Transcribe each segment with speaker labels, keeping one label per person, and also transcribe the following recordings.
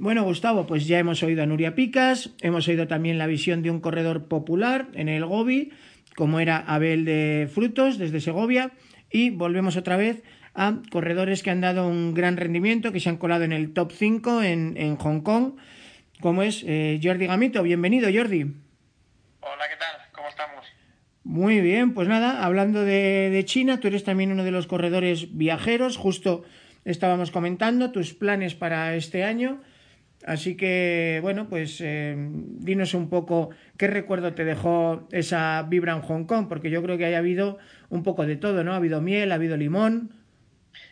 Speaker 1: Bueno, Gustavo, pues ya hemos oído a Nuria Picas, hemos oído también la visión de un corredor popular en el Gobi, como era Abel de Frutos desde Segovia, y volvemos otra vez a corredores que han dado un gran rendimiento, que se han colado en el top 5 en, Hong Kong, como es eh, Jordi Gamito. Bienvenido, Jordi.
Speaker 2: Hola, ¿qué tal? ¿Cómo estamos?
Speaker 1: Muy bien, pues nada, hablando de, China, tú eres también uno de los corredores viajeros, justo estábamos comentando tus planes para este año. Así que, bueno, pues eh, dinos un poco qué recuerdo te dejó esa vibra en Hong Kong, porque yo creo que haya habido un poco de todo, ¿no? Ha habido miel, ha habido limón.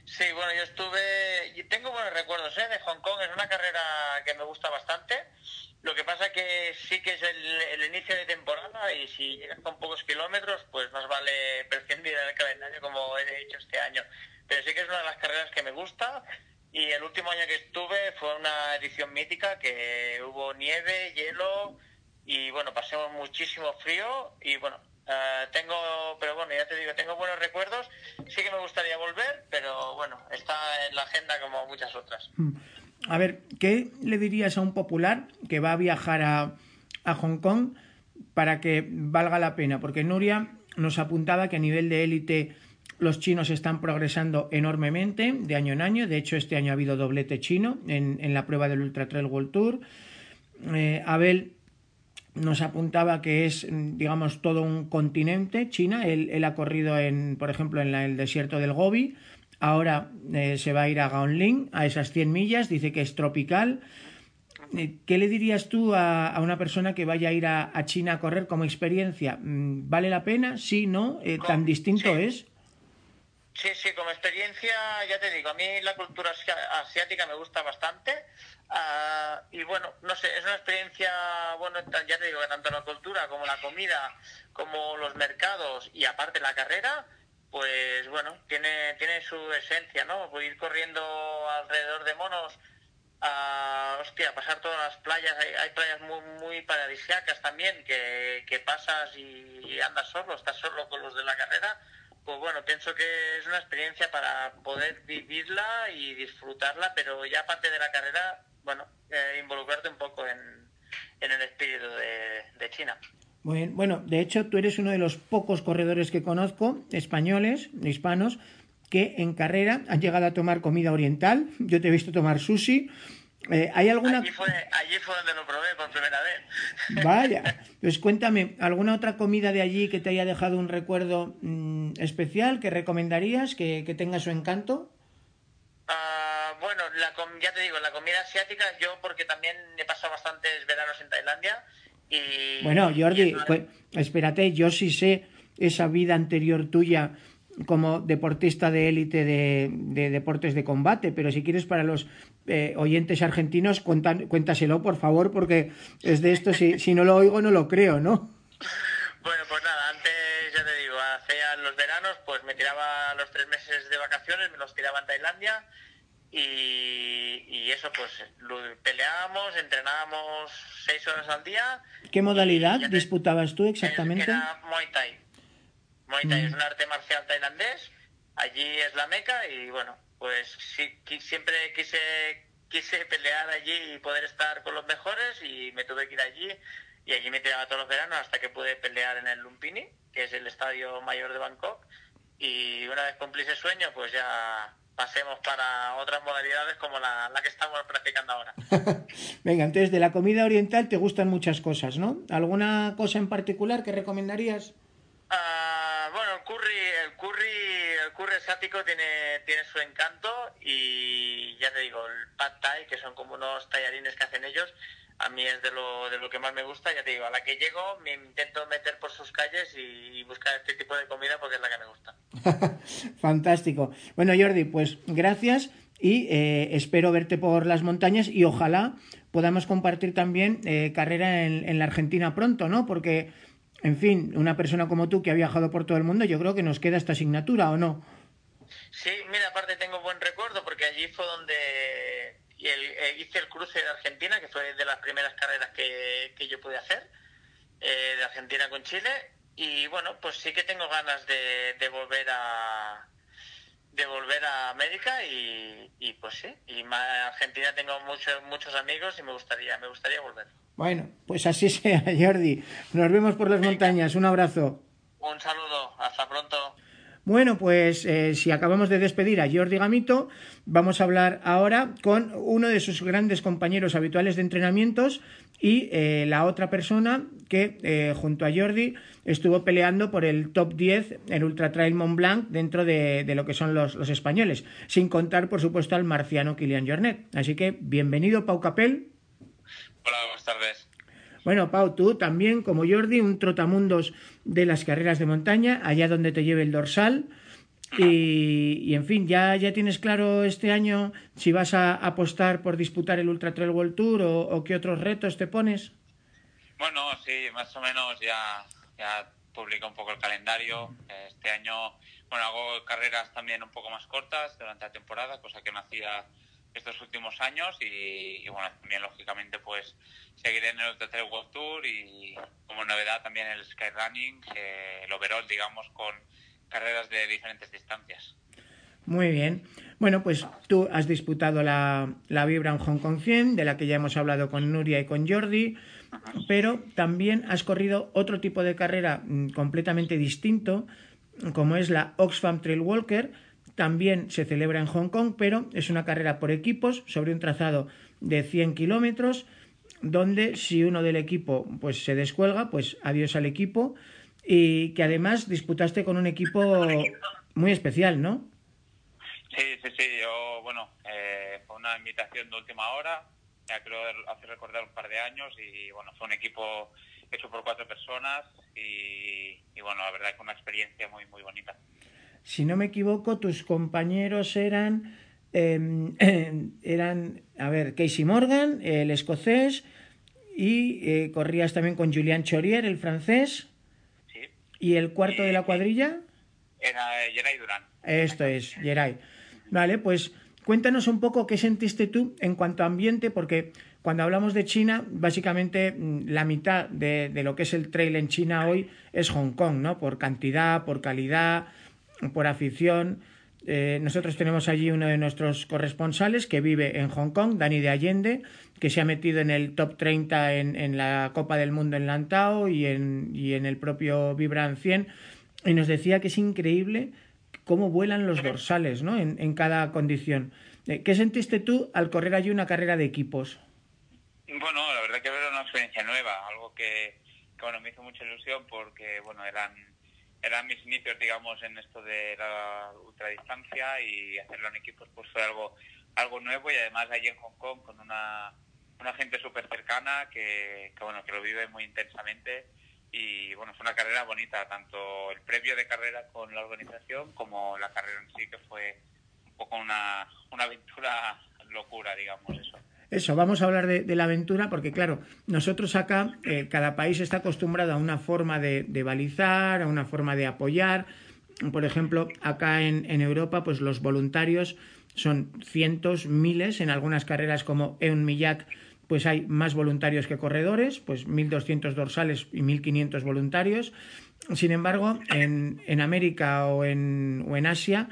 Speaker 2: Sí, bueno, yo estuve, tengo buenos recuerdos ¿eh? de Hong Kong, es una carrera que me gusta bastante. Lo que pasa que sí que es el, inicio de temporada y si llegas con pocos kilómetros, pues más vale prescindir del calendario como he hecho este año. Pero sí que es una de las carreras que me gusta y el último año que estuve fue una edición mítica que hubo nieve, hielo y bueno, pasamos muchísimo frío y bueno, eh, tengo, pero bueno, ya te digo, tengo buenos recuerdos. Sí que me gustaría volver, pero bueno, está en la agenda como muchas otras. Mm.
Speaker 1: A ver, ¿qué le dirías a un popular que va a viajar a, a Hong Kong para que valga la pena? Porque Nuria nos apuntaba que a nivel de élite los chinos están progresando enormemente de año en año. De hecho, este año ha habido doblete chino en, en la prueba del Ultra Trail World Tour. Eh, Abel nos apuntaba que es, digamos, todo un continente, China. Él, él ha corrido, en, por ejemplo, en el desierto del Gobi. Ahora eh, se va a ir a Gaonling, a esas 100 millas, dice que es tropical. Eh, ¿Qué le dirías tú a, una persona que vaya a ir a, China a correr como experiencia? Mm, ¿Vale la pena? ¿Sí? ¿No? Eh, ¿Tan distinto es?
Speaker 2: Sí, sí, como experiencia, ya te digo, a mí la cultura asiática me gusta bastante. Ah, y bueno, no sé, es una experiencia, bueno, ya te digo, que tanto la cultura como la comida, como los mercados y aparte la carrera, pues bueno, tiene, tiene su esencia, ¿no? Voy ir corriendo alrededor de monos, a, hostia, pasar todas las playas, hay, playas muy, muy paradisiacas también, que, que pasas y, andas solo, estás solo con los de la carrera, pues bueno, pienso que es una experiencia para poder vivirla y disfrutarla, pero ya aparte de la carrera, bueno, eh, involucrarte un poco en, en el espíritu de, de China.
Speaker 1: Bueno, de hecho, tú eres uno de los pocos corredores que conozco, españoles, hispanos, que en carrera han llegado a tomar comida oriental. Yo te he visto tomar sushi. Eh, ¿Hay alguna...
Speaker 2: Allí fue, donde lo probé por primera vez.
Speaker 1: Vaya, pues cuéntame, ¿alguna otra comida de allí que te haya dejado un recuerdo mm, especial que recomendarías, que, tenga su encanto?
Speaker 2: Ah, bueno, ya te digo, la comida asiática, yo porque también he pasado bastantes veranos en Tailandia
Speaker 1: bueno, Jordi, pues, espérate, yo sí sé esa vida anterior tuya como deportista de élite de, deportes de combate, pero si quieres para los eh, oyentes argentinos, cuéntaselo, por favor, porque es de esto, si, si no lo oigo no lo creo, ¿no?
Speaker 2: Bueno, pues nada, antes ya te digo, hacía los veranos, pues me tiraba los tres meses de vacaciones, me los tiraba en Tailandia, y, eso, pues peleábamos, entrenábamos seis horas al día.
Speaker 1: ¿Qué modalidad disputabas tú exactamente?
Speaker 2: Era Muay Thai. Muay Thai es mm. un arte marcial tailandés, allí es la meca y bueno, pues sí, siempre quise, quise pelear allí y poder estar con los mejores y me tuve que ir allí y allí me tiraba todos los veranos hasta que pude pelear en el Lumpini, que es el estadio mayor de Bangkok y una vez cumplí ese sueño pues ya pasemos para otras modalidades como la, que estamos practicando ahora.
Speaker 1: Venga, entonces de la comida oriental te gustan muchas cosas, ¿no? ¿Alguna cosa en particular que recomendarías?
Speaker 2: Ah, bueno, el curry, el curry, el curry asiático tiene, tiene su encanto y ya te digo, el pad thai, que son como unos tallarines que hacen ellos, a mí es de lo, de lo que más me gusta, ya te digo, a la que llego me intento meter por sus calles y, buscar este tipo de comida porque es la que me gusta.
Speaker 1: Fantástico. Bueno, Jordi, pues gracias. y eh, espero verte por las montañas y ojalá podamos compartir también eh, carrera en, en, la Argentina pronto, ¿no? Porque, en fin, una persona como tú que ha viajado por todo el mundo, yo creo que nos queda esta asignatura, ¿o no?
Speaker 2: Sí, mira, aparte tengo buen recuerdo porque allí fue donde hice el cruce de Argentina, que fue de las primeras carreras que, yo pude hacer, de Argentina con Chile, y bueno, pues sí que tengo ganas de volver a de volver a América y, y pues sí, y en Argentina tengo muchos muchos amigos y me gustaría me gustaría volver.
Speaker 1: Bueno, pues así sea, Jordi. Nos vemos por las montañas. Un abrazo.
Speaker 2: Un saludo. Hasta pronto.
Speaker 1: Bueno, pues eh, si acabamos de despedir a Jordi Gamito, vamos a hablar ahora con uno de sus grandes compañeros habituales de entrenamientos y eh, la otra persona que eh, junto a Jordi estuvo peleando por el top 10 en Ultra Trail Mont Blanc dentro de, de lo que son los, los, españoles, sin contar por supuesto al marciano Kilian Jornet. Así que bienvenido Pau Capel.
Speaker 3: Hola, buenas tardes.
Speaker 1: Bueno, Pau, tú también, como Jordi, un trotamundos de las carreras de montaña, allá donde te lleve el dorsal. Y, y, en fin, ¿ya, ya tienes claro este año si vas a apostar por disputar el Ultra Trail World Tour o, qué otros retos te pones?
Speaker 3: Bueno, sí, más o menos ya, ya publico un poco el calendario. Este año, bueno, hago carreras también un poco más cortas durante la temporada, cosa que no hacía estos últimos años y, y, bueno, también lógicamente pues seguiré en el Ultra Trail World Tour y como novedad también el Skyrunning, eh, el overall digamos con carreras de diferentes distancias.
Speaker 1: Muy bien. Bueno, pues tú has disputado la, la Vibram Hong Kong 100, de la que ya hemos hablado con Nuria y con Jordi, pero también has corrido otro tipo de carrera mm, completamente distinto, como es la Oxfam Trail Walker, también se celebra en Hong Kong, pero es una carrera por equipos sobre un trazado de 100 kilómetros, donde si uno del equipo pues se descuelga, pues adiós al equipo, y que además disputaste con un equipo muy especial, ¿no?
Speaker 3: Sí, sí, sí, yo, bueno, eh, fue una invitación de última hora, ya creo hace recordar un par de años, y bueno, fue un equipo hecho por cuatro personas, y, y bueno, la verdad que una experiencia muy, muy bonita
Speaker 1: si no me equivoco, tus compañeros eran, eh, eran, a ver, Casey Morgan, el escocés, y eh, corrías también con Julian Chorier, el francés. ¿Y el cuarto de la cuadrilla?
Speaker 3: Era eh, Geray Durán.
Speaker 1: Esto es, Geray. Vale, pues cuéntanos un poco qué sentiste tú en cuanto a ambiente, porque cuando hablamos de China, básicamente mm, la mitad de, de lo que es el trail en China hoy es Hong Kong, ¿no? Por cantidad, por calidad, por afición. Eh, nosotros tenemos allí uno de nuestros corresponsales que vive en Hong Kong, Dani de Allende, que se ha metido en el top 30 en, la Copa del Mundo en Lantao y en, el propio Vibran 100, y nos decía que es increíble cómo vuelan los dorsales ¿no? en, en cada condición. Eh, ¿Qué sentiste tú al correr allí una carrera de equipos?
Speaker 3: Bueno, la verdad que era una experiencia nueva, algo que, que bueno, me hizo mucha ilusión porque bueno, eran eran mis inicios, digamos, en esto de la ultradistancia y hacerlo en equipos pues fue algo algo nuevo y además allí en Hong Kong con una, una gente súper cercana que, que, bueno, que lo vive muy intensamente y bueno, fue una carrera bonita, tanto el previo de carrera con la organización como la carrera en sí, que fue un poco una, una aventura locura, digamos, eso.
Speaker 1: Vamos a hablar de, la aventura porque, claro, nosotros acá, eh, cada país está acostumbrado a una forma de, balizar, a una forma de apoyar. Por ejemplo, acá en, en, Europa, pues los voluntarios son cientos, miles, en algunas carreras como Eun Millac, pues hay más voluntarios que corredores, pues 1.200 dorsales y 1.500 voluntarios. Sin embargo, en, en América o en, o en Asia,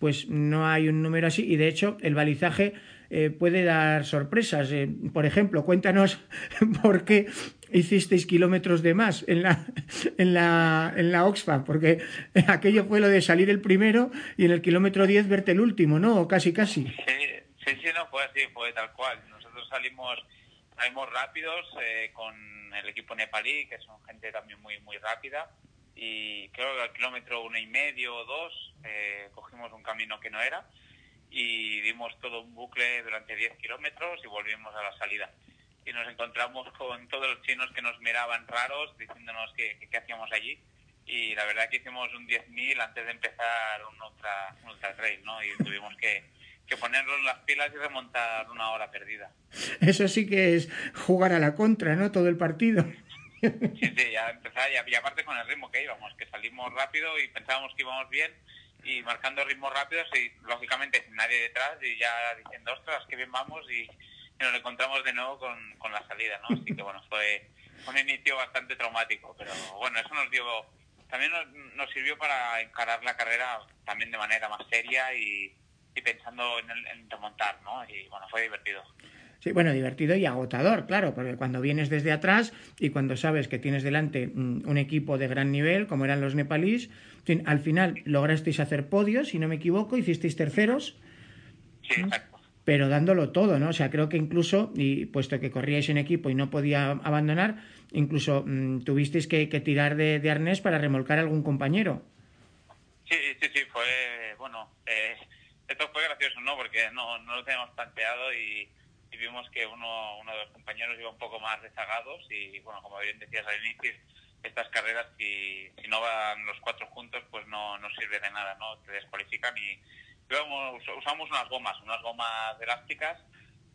Speaker 1: pues no hay un número así y de hecho el balizaje eh, puede dar sorpresas. Eh, por ejemplo, cuéntanos por qué hicisteis kilómetros de más en la, en la, en la Oxfam, porque aquello fue lo de salir el primero y en el kilómetro 10 verte el último, ¿no? O casi, casi.
Speaker 3: Sí, sí, no fue así, fue tal cual. Nosotros salimos, salimos rápidos eh, con el equipo nepalí, que son gente también muy, muy rápida. Y creo que al kilómetro uno y medio o dos eh, cogimos un camino que no era y dimos todo un bucle durante 10 kilómetros y volvimos a la salida. Y nos encontramos con todos los chinos que nos miraban raros, diciéndonos qué hacíamos allí. Y la verdad que hicimos un 10.000 antes de empezar un ultra, un ultra trail, ¿no? Y tuvimos que, que ponernos las pilas y remontar una hora perdida.
Speaker 1: Eso sí que es jugar a la contra, ¿no? Todo el partido.
Speaker 3: Sí, sí, ya empezar, y aparte con el ritmo que íbamos, que salimos rápido y pensábamos que íbamos bien y marcando ritmos rápidos y lógicamente sin nadie detrás y ya diciendo, ostras, qué bien vamos y, nos encontramos de nuevo con, con la salida, ¿no? Así que bueno, fue un inicio bastante traumático, pero bueno, eso nos dio, también nos, sirvió para encarar la carrera también de manera más seria y, pensando en, en remontar, ¿no? Y bueno, fue divertido.
Speaker 1: Sí, bueno, divertido y agotador, claro, porque cuando vienes desde atrás y cuando sabes que tienes delante un equipo de gran nivel, como eran los nepalíes, al final lograsteis hacer podios, si no me equivoco, hicisteis terceros.
Speaker 3: Sí, exacto.
Speaker 1: Pero dándolo todo, ¿no? O sea, creo que incluso, y puesto que corríais en equipo y no podía abandonar, incluso mm, tuvisteis que, tirar de, arnés para remolcar a algún compañero.
Speaker 3: Sí, sí, sí, fue, bueno, eh, esto fue gracioso, ¿no? Porque no, no lo teníamos planteado y vimos que uno, uno de los compañeros iba un poco más rezagados y, bueno, como bien decías al inicio, estas carreras, si, si no van los cuatro juntos, pues no, no sirve de nada, ¿no? Te descualifican y usamos unas gomas, unas gomas elásticas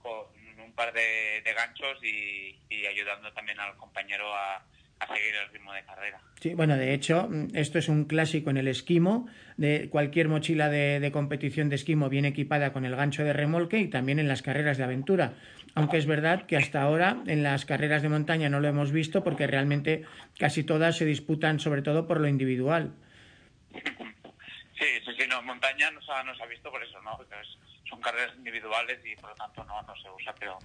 Speaker 3: con un par de, de ganchos y, ayudando también al compañero a, a seguir el ritmo de carrera.
Speaker 1: Sí, bueno, de hecho, esto es un clásico en el esquimo. De cualquier mochila de, competición de esquimo viene equipada con el gancho de remolque y también en las carreras de aventura. Aunque es verdad que hasta ahora en las carreras de montaña no lo hemos visto porque realmente casi todas se disputan sobre todo por lo individual.
Speaker 3: Sí, sí, sí, no, montaña no se ha, visto por eso, ¿no? Porque son carreras individuales y por lo tanto no, no se usa, pero,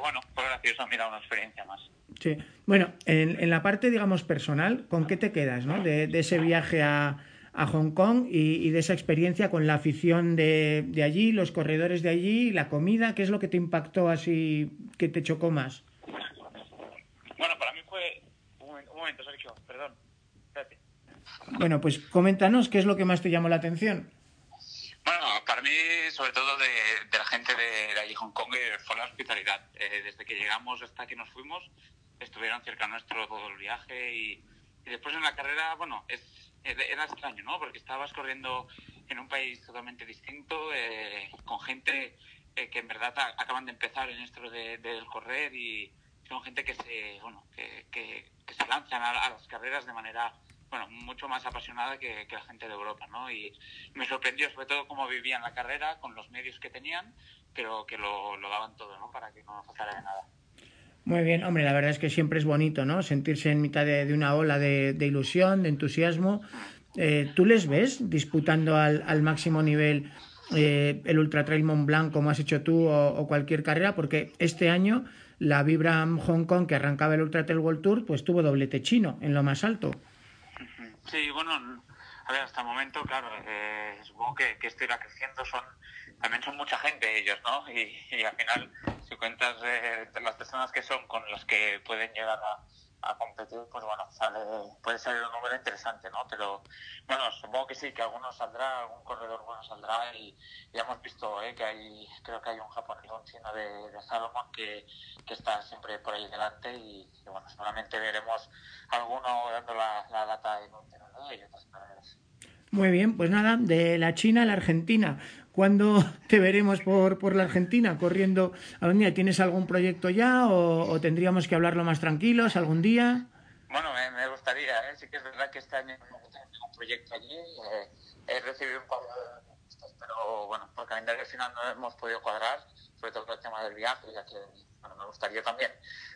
Speaker 3: bueno, fue gracioso, mira, una experiencia más.
Speaker 1: Sí, bueno, en, en la parte, digamos, personal, ¿con qué te quedas, ¿no? De, de ese viaje a, a Hong Kong y, de esa experiencia con la afición de, de, allí, los corredores de allí, la comida, ¿qué es lo que te impactó así, que te chocó más?
Speaker 3: Bueno, para mí fue... Un, momento, Sergio, perdón. Espérate.
Speaker 1: Bueno, pues coméntanos qué es lo que más te llamó la atención.
Speaker 3: Bueno, para mí, sobre todo de, la gente de, allí Hong Kong, eh, fue la hospitalidad. Eh, desde que llegamos hasta que nos fuimos, estuvieron cerca nuestro todo el viaje y, después en la carrera, bueno, es, era extraño, ¿no? Porque estabas corriendo en un país totalmente distinto, eh, con gente que en verdad acaban de empezar en esto de, del correr y son gente que se, bueno, que, se lanzan a las carreras de manera bueno, mucho más apasionada que, la gente de Europa, ¿no? Y me sorprendió sobre todo cómo vivían la carrera con los medios que tenían, pero que lo, daban todo, ¿no? Para que no faltara de nada.
Speaker 1: Muy bien, hombre, la verdad es que siempre es bonito, ¿no? Sentirse en mitad de, una ola de, ilusión, de entusiasmo. Eh, ¿Tú les ves disputando al, máximo nivel eh, el Ultra Trail Mont Blanc como has hecho tú o, cualquier carrera? Porque este año la Vibram Hong Kong que arrancaba el Ultra Trail World Tour pues tuvo doblete chino en lo más alto.
Speaker 3: Sí, bueno, a ver, hasta el momento, claro, eh, supongo que, que esto irá creciendo, también son mucha gente ellos, ¿no? Y, al final, si cuentas eh, las personas que son con las que pueden llegar a, a competir, pues bueno, sale, puede salir un número interesante, ¿no? Pero bueno, supongo que sí, que alguno saldrá, algún corredor bueno saldrá y ya hemos visto ¿eh? que hay, creo que hay un japonés, un chino de, de Salomon que, que, está siempre por ahí delante y, bueno, seguramente veremos alguno dando la, la lata en un carreras.
Speaker 1: Muy bien, pues nada, de la China a la Argentina. ¿Cuándo te veremos por, por la Argentina corriendo algún día? ¿Tienes algún proyecto ya o, tendríamos que hablarlo más tranquilos algún día?
Speaker 3: Bueno, me, gustaría, ¿eh? sí que es verdad que este año tengo un proyecto allí. Eh, he recibido un par de pero bueno, por calendario final no hemos podido cuadrar, sobre todo por el tema del viaje, ya que bueno, me gustaría también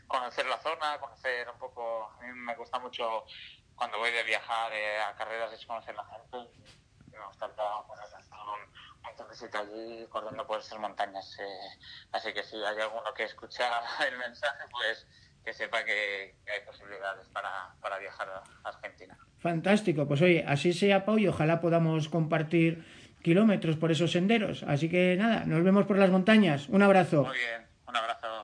Speaker 3: conocer la zona, conocer un poco. A mí me gusta mucho cuando voy de viajar eh, a carreras conocer la gente. Me gusta un, un allí corriendo por esas montañas. Eh, así que si hay alguno que escucha el mensaje, pues que sepa que, hay posibilidades para, para, viajar a Argentina.
Speaker 1: Fantástico, pues oye, así sea Pau y ojalá podamos compartir kilómetros por esos senderos. Así que nada, nos vemos por las montañas. Un abrazo.
Speaker 3: Muy bien, un abrazo.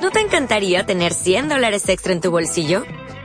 Speaker 4: ¿No te encantaría tener 100 dólares extra en tu bolsillo?